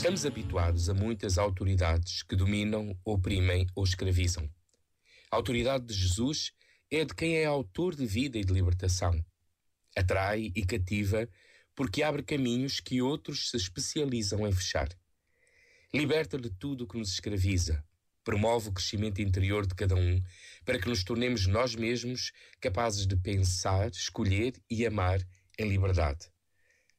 Estamos habituados a muitas autoridades que dominam, oprimem ou escravizam. A autoridade de Jesus é de quem é autor de vida e de libertação. Atrai e cativa porque abre caminhos que outros se especializam em fechar. Liberta de tudo o que nos escraviza, promove o crescimento interior de cada um para que nos tornemos nós mesmos capazes de pensar, escolher e amar em liberdade.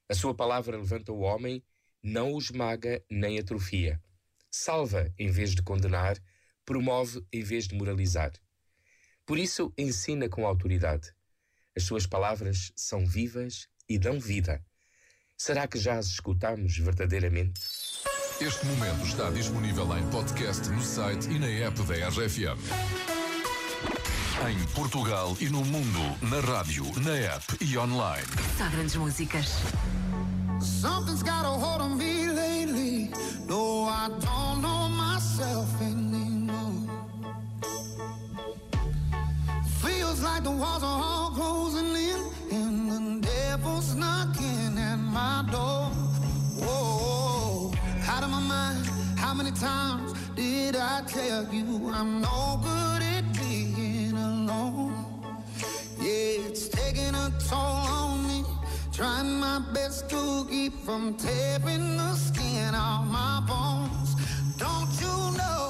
A sua palavra levanta o homem, não o esmaga nem atrofia. Salva em vez de condenar, promove em vez de moralizar. Por isso, ensina com autoridade. As suas palavras são vivas e dão vida. Será que já as escutamos verdadeiramente? Este momento está disponível em podcast no site e na app da RFM. Em Portugal e no mundo, na rádio, na app e online. Só grandes músicas. Something's got a hold on me lately. No, I don't know myself anymore. Feels like the walls are all closing in, and the devil's knocking at my door. Whoa, out of my mind. How many times did I tell you I'm no good my best to keep from tearing the skin off my bones. Don't you know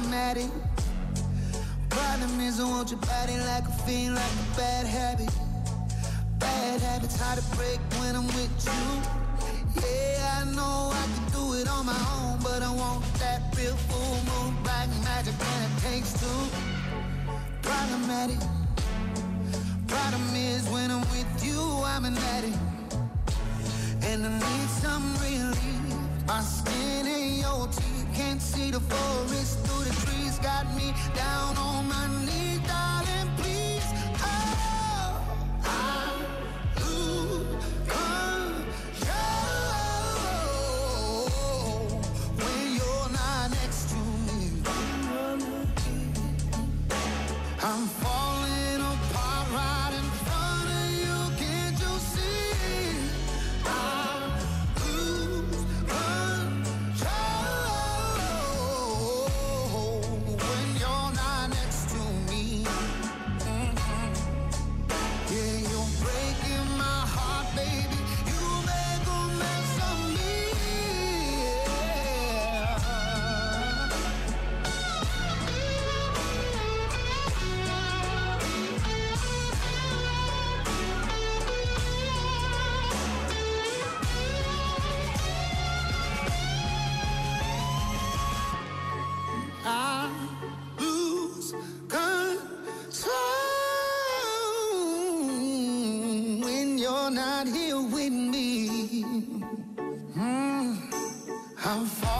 Problematic. Problem is, I want your body like a fiend, like a bad habit. Bad habits hard to break when I'm with you. Yeah, I know I can do it on my own, but I want that real full moon black magic, and it takes two. Problematic. Problem is, when I'm with you, I'm an addict, and I need some relief. My skin ain't your teeth, can't see the forest through the trees. Got me down on my knees, darling. I'm falling